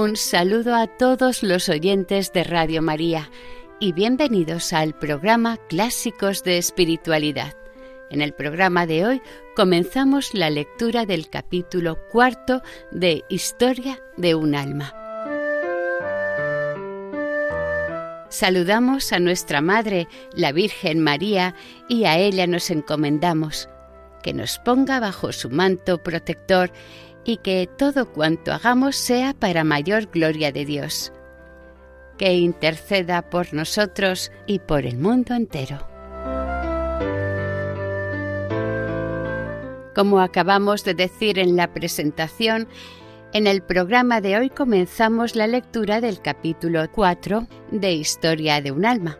Un saludo a todos los oyentes de Radio María y bienvenidos al programa Clásicos de Espiritualidad. En el programa de hoy comenzamos la lectura del capítulo cuarto de Historia de un alma. Saludamos a nuestra Madre, la Virgen María, y a ella nos encomendamos, que nos ponga bajo su manto protector y que todo cuanto hagamos sea para mayor gloria de Dios. Que interceda por nosotros y por el mundo entero. Como acabamos de decir en la presentación, en el programa de hoy comenzamos la lectura del capítulo 4 de Historia de un alma,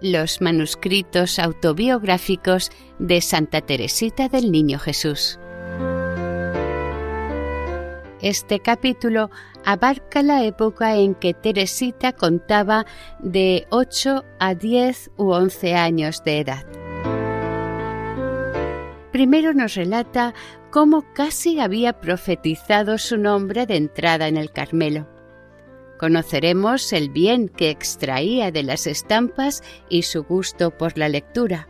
los manuscritos autobiográficos de Santa Teresita del Niño Jesús. Este capítulo abarca la época en que Teresita contaba de 8 a 10 u 11 años de edad. Primero nos relata cómo casi había profetizado su nombre de entrada en el Carmelo. Conoceremos el bien que extraía de las estampas y su gusto por la lectura.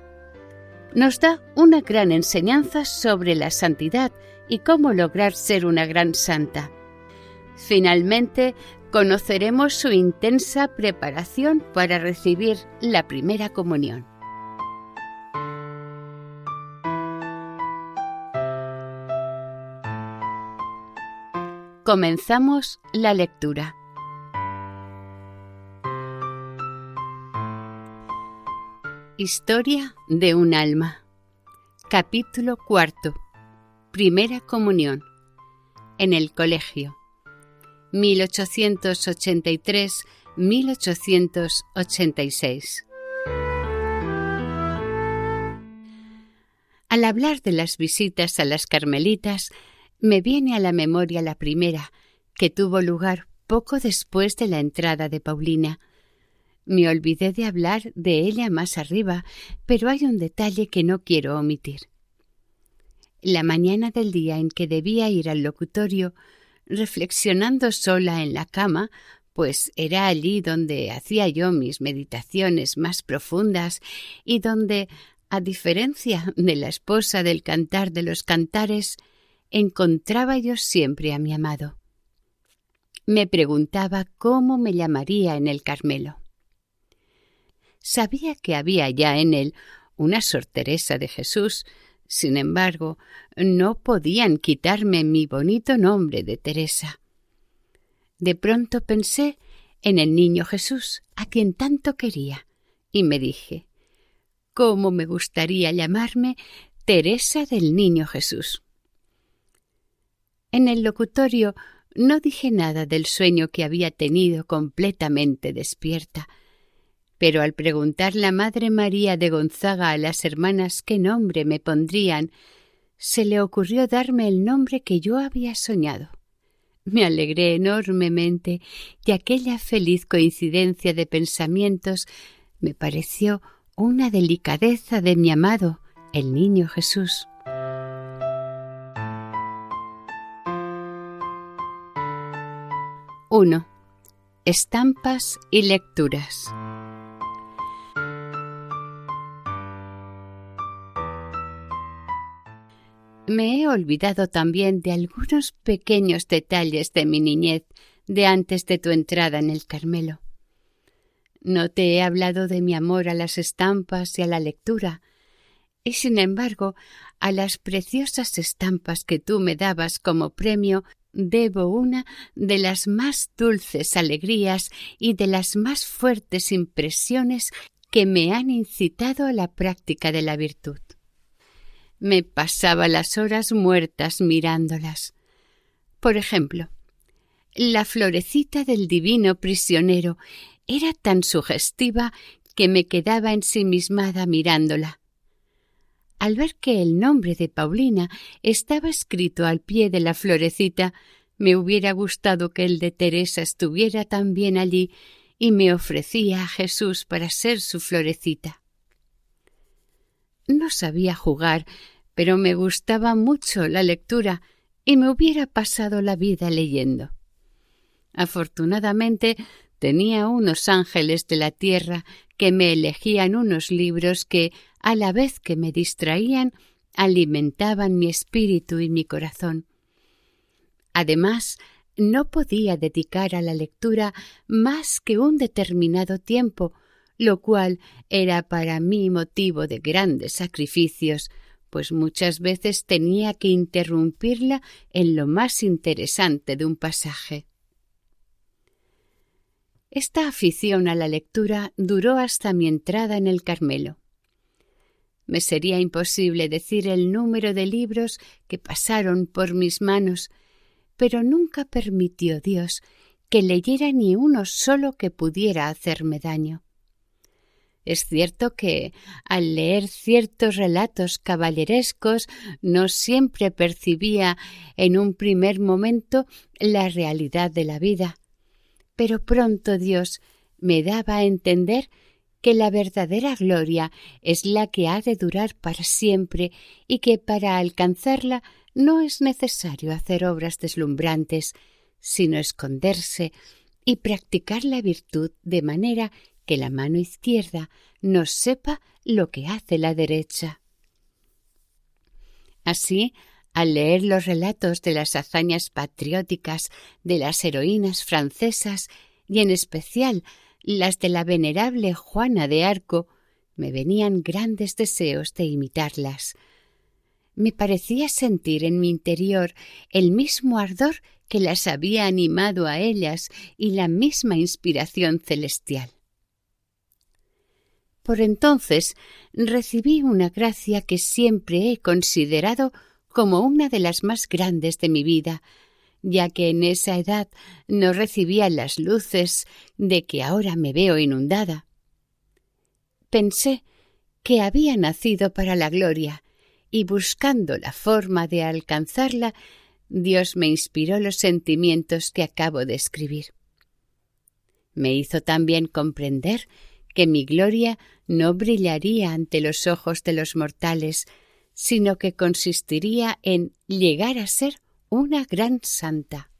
Nos da una gran enseñanza sobre la santidad y cómo lograr ser una gran santa. Finalmente, conoceremos su intensa preparación para recibir la primera comunión. Comenzamos la lectura. Historia de un alma. Capítulo cuarto. Primera Comunión en el Colegio 1883-1886. Al hablar de las visitas a las Carmelitas, me viene a la memoria la primera, que tuvo lugar poco después de la entrada de Paulina. Me olvidé de hablar de ella más arriba, pero hay un detalle que no quiero omitir. La mañana del día en que debía ir al locutorio, reflexionando sola en la cama, pues era allí donde hacía yo mis meditaciones más profundas y donde, a diferencia de la esposa del cantar de los cantares, encontraba yo siempre a mi amado. Me preguntaba cómo me llamaría en el Carmelo. Sabía que había ya en él una Sor Teresa de Jesús, sin embargo, no podían quitarme mi bonito nombre de Teresa. De pronto pensé en el niño Jesús, a quien tanto quería, y me dije ¿Cómo me gustaría llamarme Teresa del Niño Jesús? En el locutorio no dije nada del sueño que había tenido completamente despierta, pero al preguntar la Madre María de Gonzaga a las hermanas qué nombre me pondrían, se le ocurrió darme el nombre que yo había soñado. Me alegré enormemente y aquella feliz coincidencia de pensamientos me pareció una delicadeza de mi amado, el niño Jesús. Uno. Estampas y lecturas. Me he olvidado también de algunos pequeños detalles de mi niñez de antes de tu entrada en el Carmelo. No te he hablado de mi amor a las estampas y a la lectura, y sin embargo a las preciosas estampas que tú me dabas como premio debo una de las más dulces alegrías y de las más fuertes impresiones que me han incitado a la práctica de la virtud. Me pasaba las horas muertas mirándolas. Por ejemplo, la florecita del divino prisionero era tan sugestiva que me quedaba ensimismada mirándola. Al ver que el nombre de Paulina estaba escrito al pie de la florecita, me hubiera gustado que el de Teresa estuviera también allí y me ofrecía a Jesús para ser su florecita. No sabía jugar, pero me gustaba mucho la lectura y me hubiera pasado la vida leyendo. Afortunadamente tenía unos ángeles de la tierra que me elegían unos libros que, a la vez que me distraían, alimentaban mi espíritu y mi corazón. Además, no podía dedicar a la lectura más que un determinado tiempo, lo cual era para mí motivo de grandes sacrificios, pues muchas veces tenía que interrumpirla en lo más interesante de un pasaje. Esta afición a la lectura duró hasta mi entrada en el Carmelo. Me sería imposible decir el número de libros que pasaron por mis manos, pero nunca permitió Dios que leyera ni uno solo que pudiera hacerme daño. Es cierto que, al leer ciertos relatos caballerescos, no siempre percibía en un primer momento la realidad de la vida, pero pronto Dios me daba a entender que la verdadera gloria es la que ha de durar para siempre y que para alcanzarla no es necesario hacer obras deslumbrantes, sino esconderse y practicar la virtud de manera que la mano izquierda no sepa lo que hace la derecha. Así, al leer los relatos de las hazañas patrióticas de las heroínas francesas y en especial las de la venerable Juana de Arco, me venían grandes deseos de imitarlas. Me parecía sentir en mi interior el mismo ardor que las había animado a ellas y la misma inspiración celestial. Por entonces recibí una gracia que siempre he considerado como una de las más grandes de mi vida, ya que en esa edad no recibía las luces de que ahora me veo inundada. Pensé que había nacido para la gloria, y buscando la forma de alcanzarla, Dios me inspiró los sentimientos que acabo de escribir. Me hizo también comprender que mi gloria no brillaría ante los ojos de los mortales, sino que consistiría en llegar a ser una gran santa.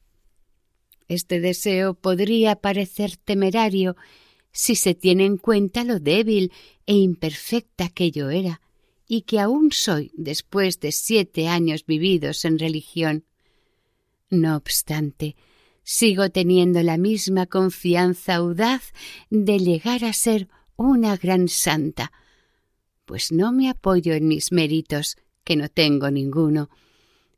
Este deseo podría parecer temerario si se tiene en cuenta lo débil e imperfecta que yo era, y que aún soy después de siete años vividos en religión. No obstante, sigo teniendo la misma confianza audaz de llegar a ser una gran santa, pues no me apoyo en mis méritos, que no tengo ninguno,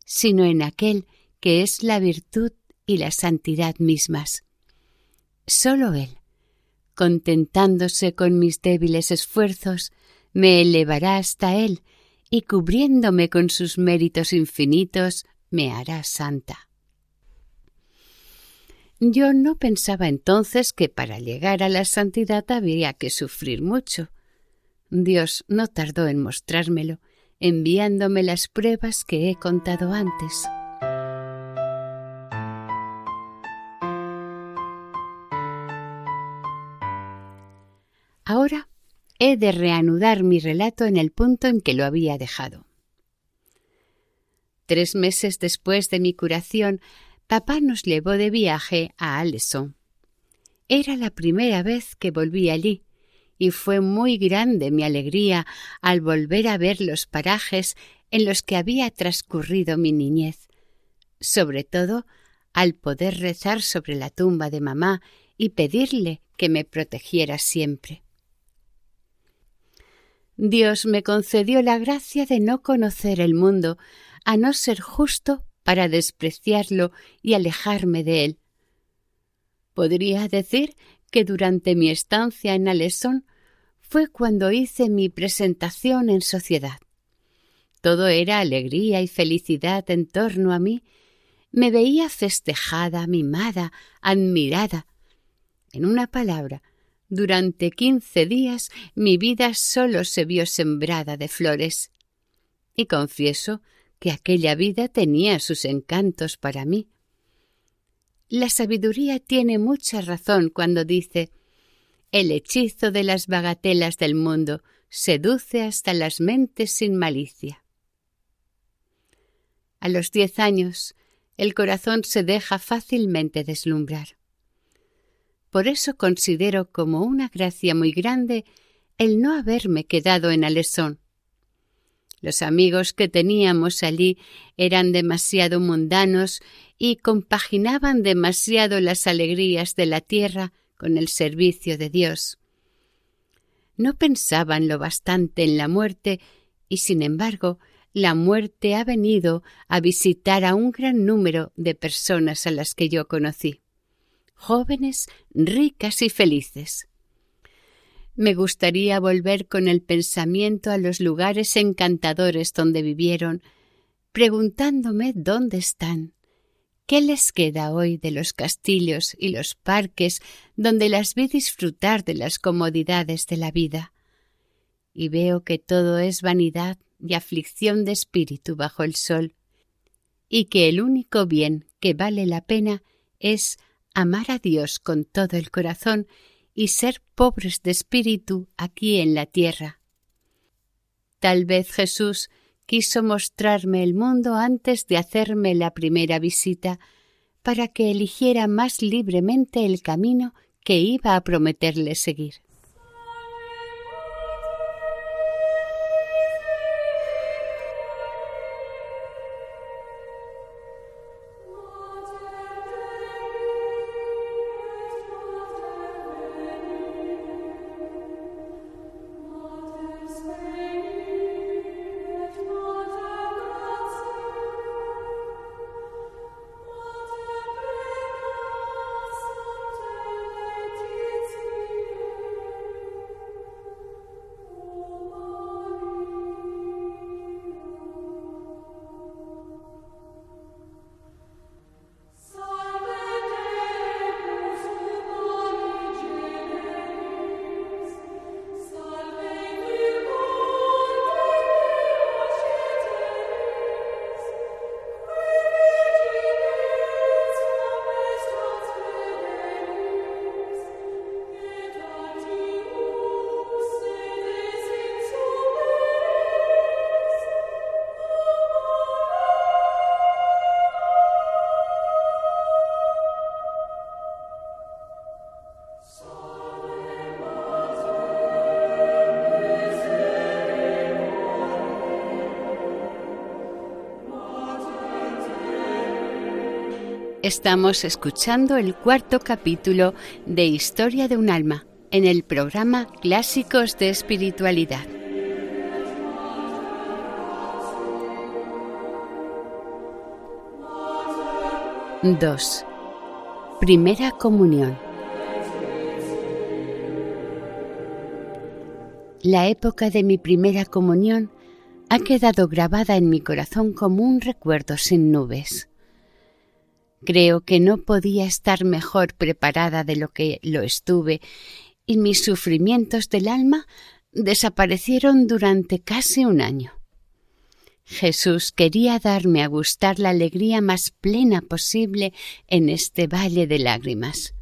sino en aquel que es la virtud y la santidad mismas. Solo Él, contentándose con mis débiles esfuerzos, me elevará hasta Él y cubriéndome con sus méritos infinitos, me hará santa. Yo no pensaba entonces que para llegar a la santidad había que sufrir mucho, Dios no tardó en mostrármelo, enviándome las pruebas que he contado antes. Ahora he de reanudar mi relato en el punto en que lo había dejado. Tres meses después de mi curación, papá nos llevó de viaje a Aleson. Era la primera vez que volví allí, y fue muy grande mi alegría al volver a ver los parajes en los que había transcurrido mi niñez, sobre todo al poder rezar sobre la tumba de mamá y pedirle que me protegiera siempre. Dios me concedió la gracia de no conocer el mundo, a no ser justo para despreciarlo y alejarme de él. Podría decir que durante mi estancia en Alesón fue cuando hice mi presentación en sociedad. todo era alegría y felicidad en torno a mí, me veía festejada, mimada, admirada. En una palabra, durante quince días mi vida sólo se vio sembrada de flores. Y confieso que aquella vida tenía sus encantos para mí. La sabiduría tiene mucha razón cuando dice el hechizo de las bagatelas del mundo seduce hasta las mentes sin malicia. A los diez años, el corazón se deja fácilmente deslumbrar. Por eso considero como una gracia muy grande el no haberme quedado en Alesón. Los amigos que teníamos allí eran demasiado mundanos y compaginaban demasiado las alegrías de la tierra con el servicio de Dios. No pensaban lo bastante en la muerte y, sin embargo, la muerte ha venido a visitar a un gran número de personas a las que yo conocí, jóvenes, ricas y felices. Me gustaría volver con el pensamiento a los lugares encantadores donde vivieron, preguntándome dónde están, ¿Qué les queda hoy de los castillos y los parques donde las vi disfrutar de las comodidades de la vida? Y veo que todo es vanidad y aflicción de espíritu bajo el sol, y que el único bien que vale la pena es amar a Dios con todo el corazón y ser pobres de espíritu aquí en la tierra. Tal vez Jesús quiso mostrarme el mundo antes de hacerme la primera visita, para que eligiera más libremente el camino que iba a prometerle seguir. Estamos escuchando el cuarto capítulo de Historia de un alma en el programa Clásicos de Espiritualidad. Dos. Primera comunión. La época de mi primera comunión ha quedado grabada en mi corazón como un recuerdo sin nubes. Creo que no podía estar mejor preparada de lo que lo estuve, y mis sufrimientos del alma desaparecieron durante casi un año. Jesús quería darme a gustar la alegría más plena posible en este valle de lágrimas.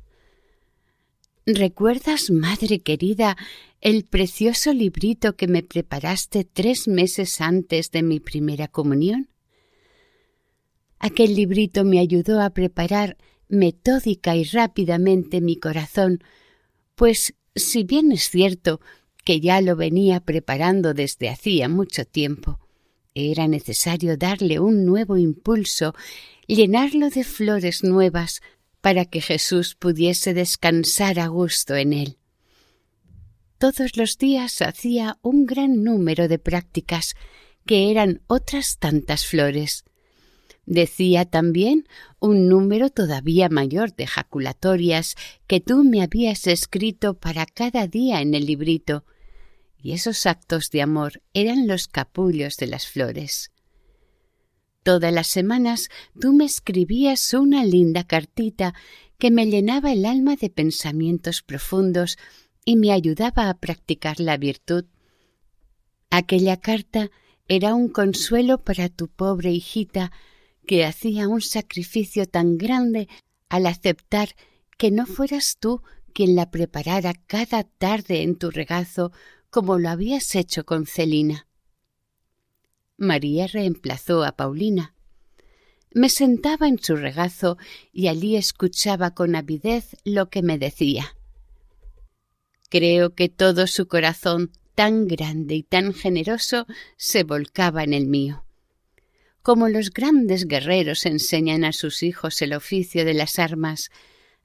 ¿Recuerdas, madre querida, el precioso librito que me preparaste tres meses antes de mi primera comunión? Aquel librito me ayudó a preparar metódica y rápidamente mi corazón, pues si bien es cierto que ya lo venía preparando desde hacía mucho tiempo, era necesario darle un nuevo impulso, llenarlo de flores nuevas, para que Jesús pudiese descansar a gusto en él. Todos los días hacía un gran número de prácticas, que eran otras tantas flores. Decía también un número todavía mayor de jaculatorias que tú me habías escrito para cada día en el librito, y esos actos de amor eran los capullos de las flores. Todas las semanas tú me escribías una linda cartita que me llenaba el alma de pensamientos profundos y me ayudaba a practicar la virtud. Aquella carta era un consuelo para tu pobre hijita que hacía un sacrificio tan grande al aceptar que no fueras tú quien la preparara cada tarde en tu regazo como lo habías hecho con Celina. María reemplazó a Paulina. Me sentaba en su regazo y allí escuchaba con avidez lo que me decía. Creo que todo su corazón tan grande y tan generoso se volcaba en el mío. Como los grandes guerreros enseñan a sus hijos el oficio de las armas,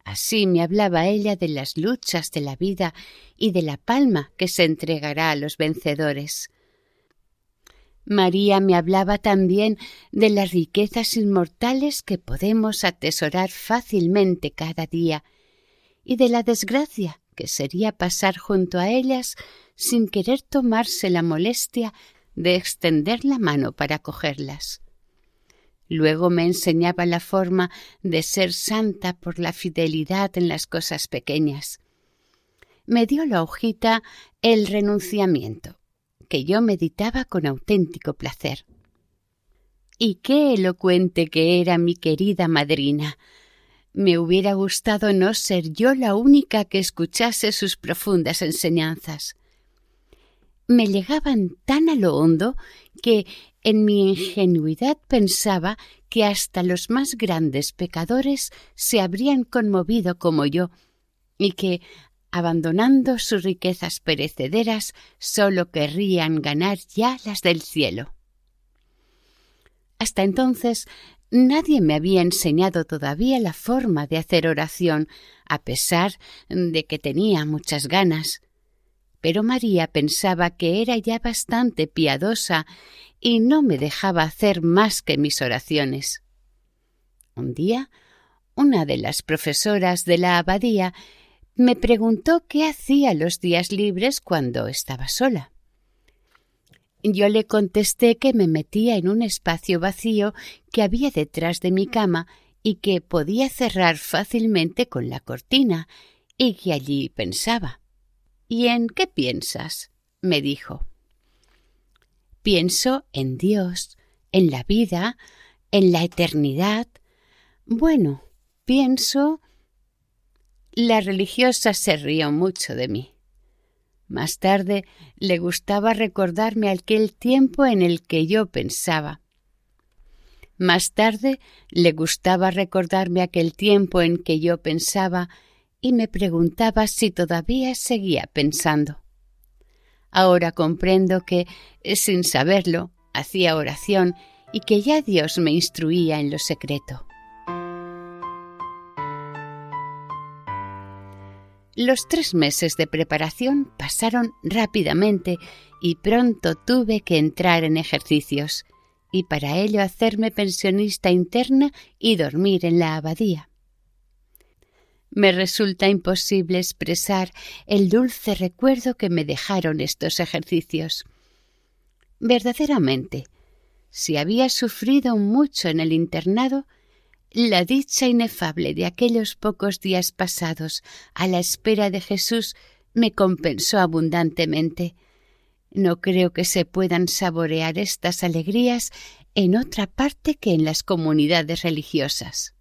así me hablaba ella de las luchas de la vida y de la palma que se entregará a los vencedores. María me hablaba también de las riquezas inmortales que podemos atesorar fácilmente cada día y de la desgracia que sería pasar junto a ellas sin querer tomarse la molestia de extender la mano para cogerlas. Luego me enseñaba la forma de ser santa por la fidelidad en las cosas pequeñas. Me dio la hojita El renunciamiento, que yo meditaba con auténtico placer. Y qué elocuente que era mi querida madrina, me hubiera gustado no ser yo la única que escuchase sus profundas enseñanzas. Me llegaban tan a lo hondo que en mi ingenuidad pensaba que hasta los más grandes pecadores se habrían conmovido como yo, y que, abandonando sus riquezas perecederas, sólo querrían ganar ya las del cielo. Hasta entonces Nadie me había enseñado todavía la forma de hacer oración, a pesar de que tenía muchas ganas. Pero María pensaba que era ya bastante piadosa y no me dejaba hacer más que mis oraciones. Un día, una de las profesoras de la abadía me preguntó qué hacía los días libres cuando estaba sola. Yo le contesté que me metía en un espacio vacío que había detrás de mi cama y que podía cerrar fácilmente con la cortina, y que allí pensaba. ¿Y en qué piensas? me dijo. Pienso en Dios, en la vida, en la eternidad. Bueno, pienso. La religiosa se rió mucho de mí. Más tarde le gustaba recordarme aquel tiempo en el que yo pensaba. Más tarde le gustaba recordarme aquel tiempo en que yo pensaba y me preguntaba si todavía seguía pensando. Ahora comprendo que, sin saberlo, hacía oración y que ya Dios me instruía en lo secreto. Los tres meses de preparación pasaron rápidamente y pronto tuve que entrar en ejercicios, y para ello hacerme pensionista interna y dormir en la abadía. Me resulta imposible expresar el dulce recuerdo que me dejaron estos ejercicios. Verdaderamente, si había sufrido mucho en el internado, la dicha inefable de aquellos pocos días pasados a la espera de Jesús me compensó abundantemente. No creo que se puedan saborear estas alegrías en otra parte que en las comunidades religiosas.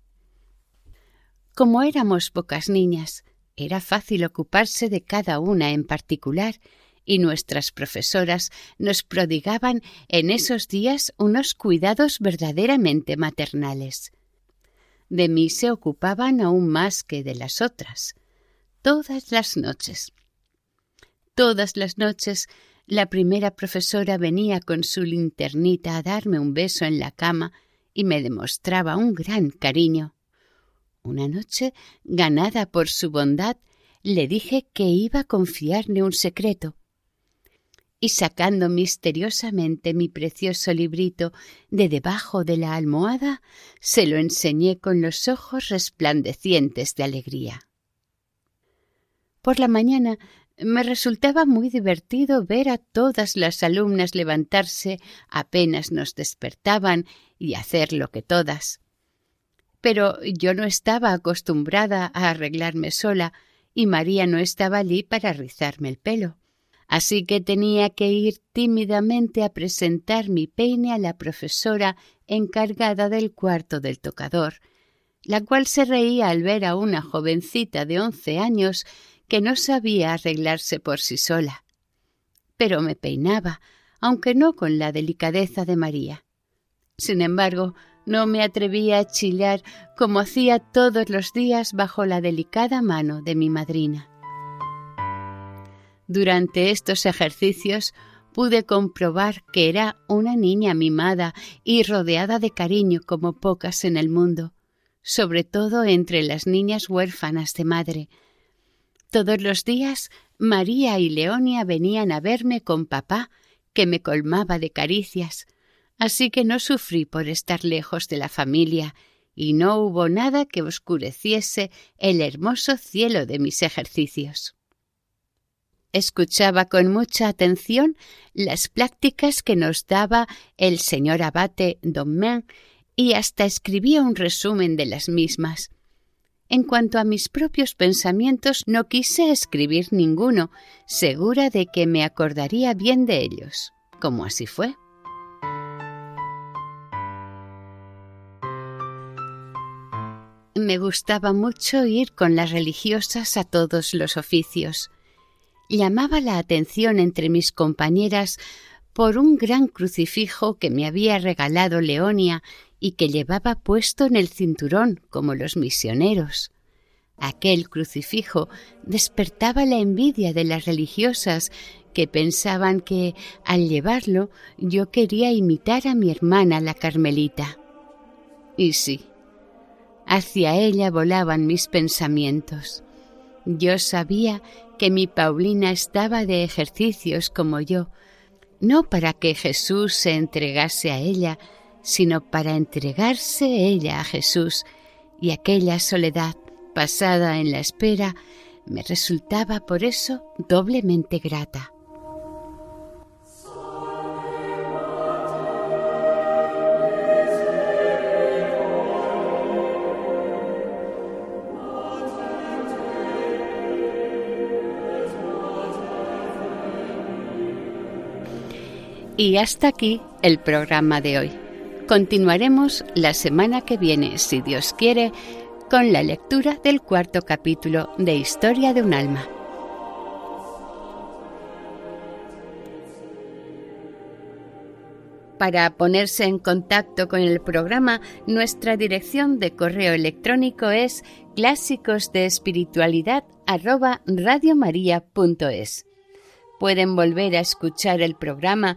Como éramos pocas niñas, era fácil ocuparse de cada una en particular, y nuestras profesoras nos prodigaban en esos días unos cuidados verdaderamente maternales de mí se ocupaban aún más que de las otras, todas las noches. Todas las noches la primera profesora venía con su linternita a darme un beso en la cama y me demostraba un gran cariño. Una noche, ganada por su bondad, le dije que iba a confiarle un secreto y sacando misteriosamente mi precioso librito de debajo de la almohada, se lo enseñé con los ojos resplandecientes de alegría. Por la mañana Me resultaba muy divertido ver a todas las alumnas levantarse apenas nos despertaban y hacer lo que todas. Pero yo no estaba acostumbrada a arreglarme sola y María no estaba allí para rizarme el pelo. Así que tenía que ir tímidamente a presentar mi peine a la profesora encargada del cuarto del tocador, la cual se reía al ver a una jovencita de once años que no sabía arreglarse por sí sola. Pero me peinaba, aunque no con la delicadeza de María. Sin embargo, no me atrevía a chillar como hacía todos los días bajo la delicada mano de mi madrina. Durante estos ejercicios pude comprobar que era una niña mimada y rodeada de cariño como pocas en el mundo, sobre todo entre las niñas huérfanas de madre. Todos los días María y Leonia venían a verme con papá, que me colmaba de caricias, así que no sufrí por estar lejos de la familia y no hubo nada que oscureciese el hermoso cielo de mis ejercicios. Escuchaba con mucha atención las pláticas que nos daba el señor abate Domain y hasta escribía un resumen de las mismas. En cuanto a mis propios pensamientos, no quise escribir ninguno, segura de que me acordaría bien de ellos, como así fue. Me gustaba mucho ir con las religiosas a todos los oficios. Llamaba la atención entre mis compañeras por un gran crucifijo que me había regalado Leonia y que llevaba puesto en el cinturón como los misioneros. Aquel crucifijo despertaba la envidia de las religiosas que pensaban que al llevarlo yo quería imitar a mi hermana la Carmelita. Y sí, Hacia ella volaban mis pensamientos. Yo sabía que mi Paulina estaba de ejercicios como yo, no para que Jesús se entregase a ella, sino para entregarse ella a Jesús, y aquella soledad pasada en la espera me resultaba por eso doblemente grata. Y hasta aquí el programa de hoy. Continuaremos la semana que viene, si Dios quiere, con la lectura del cuarto capítulo de Historia de un alma. Para ponerse en contacto con el programa, nuestra dirección de correo electrónico es clásicos Pueden volver a escuchar el programa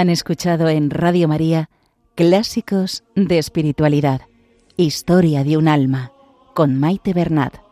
Han escuchado en Radio María Clásicos de Espiritualidad, Historia de un Alma, con Maite Bernat.